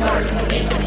Martin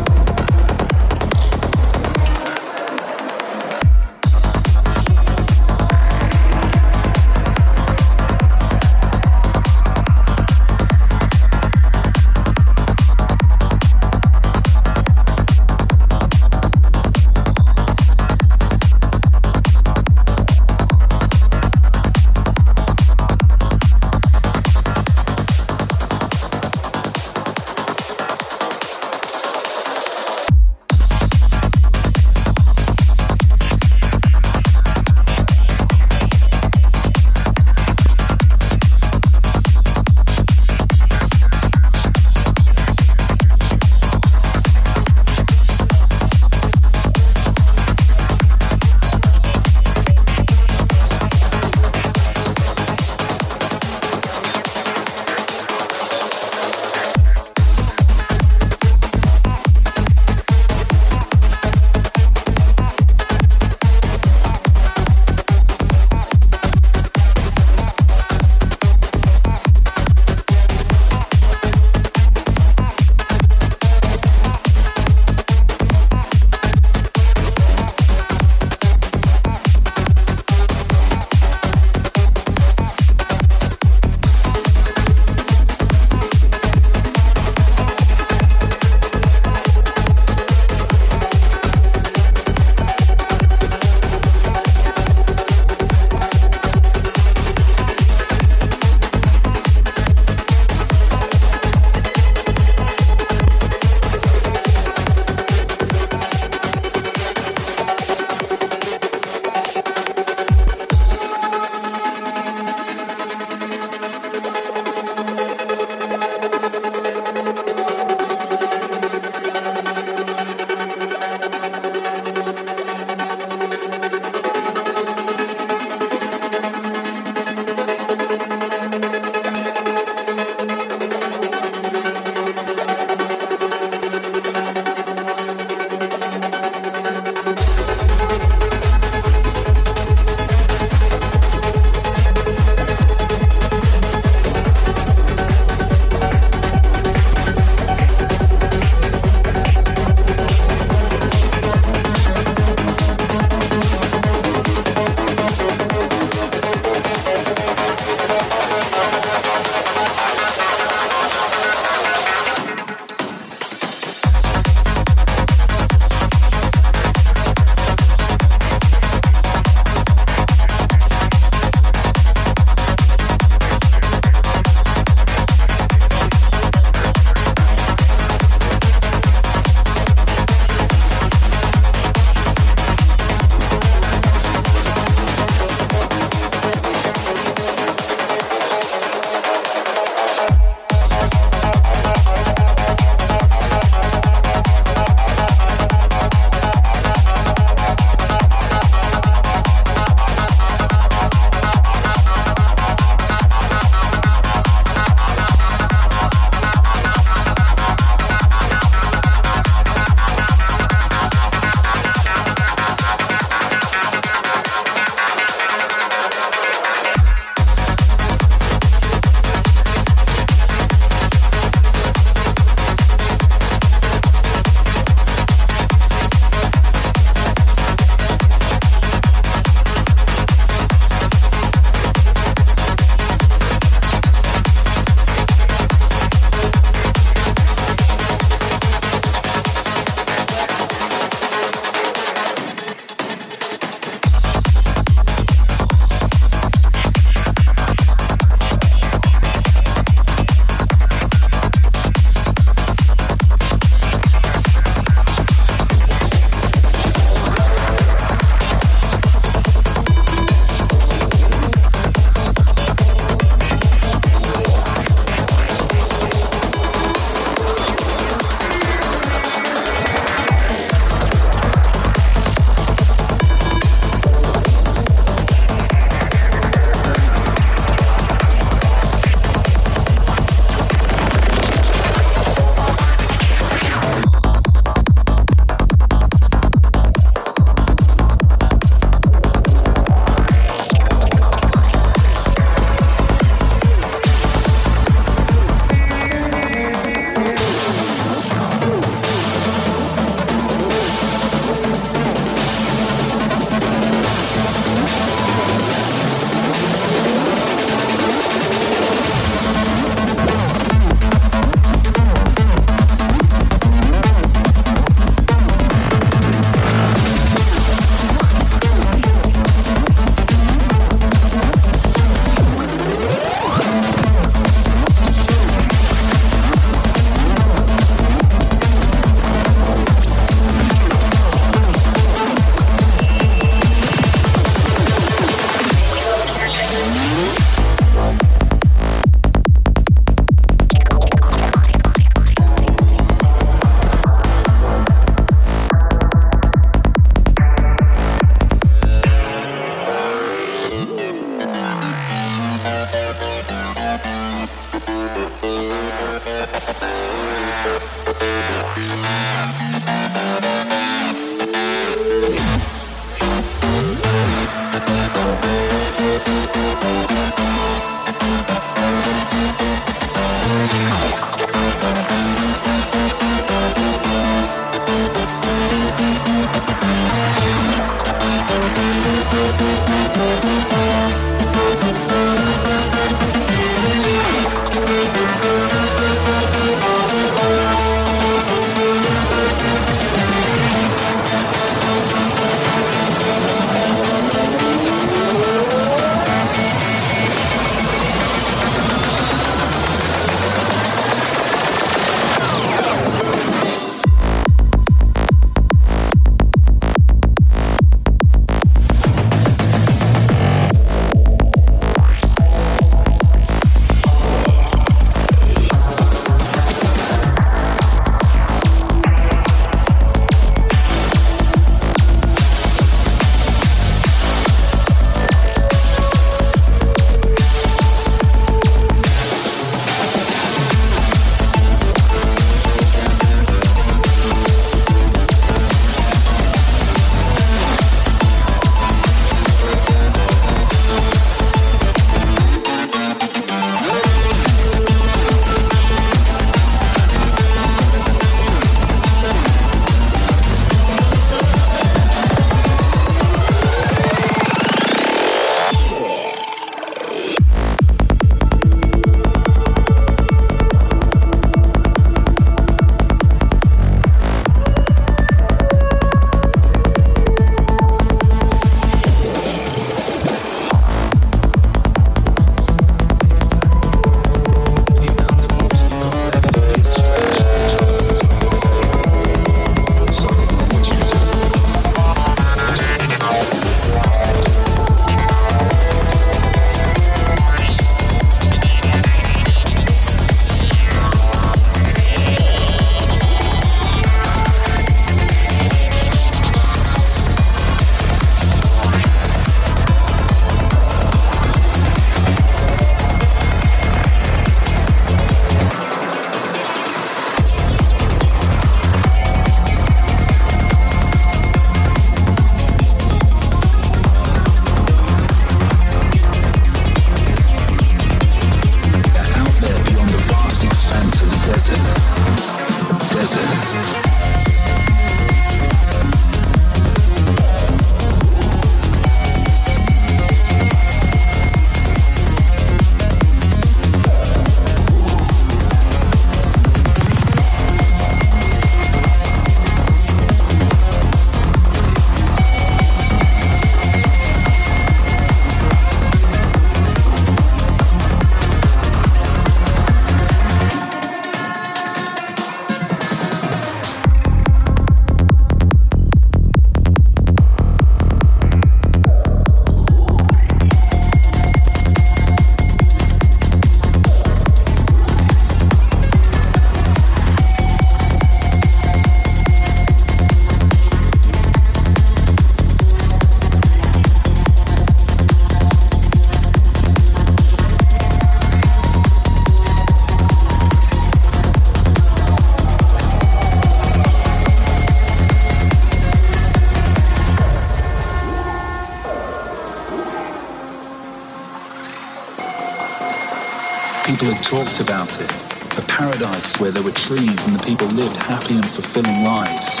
Talked about it. A paradise where there were trees and the people lived happy and fulfilling lives.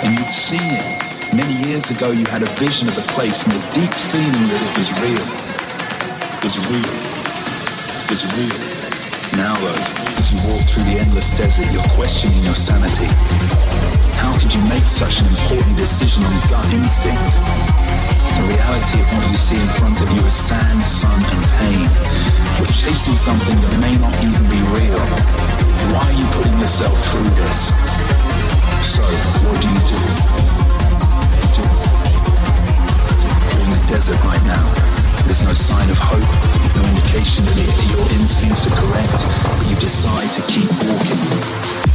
And you'd seen it. Many years ago you had a vision of the place and a deep feeling that it was real. It was real. It was real. Now though, as you walk through the endless desert, you're questioning your sanity. How could you make such an important decision on gut instinct? The reality of what you see in front of you is sand, sun, and pain. You're chasing something that may not even be real. Why are you putting yourself through this? So, what do you do? do? You're in the desert right now. There's no sign of hope, no indication that your instincts are correct, but you decide to keep walking.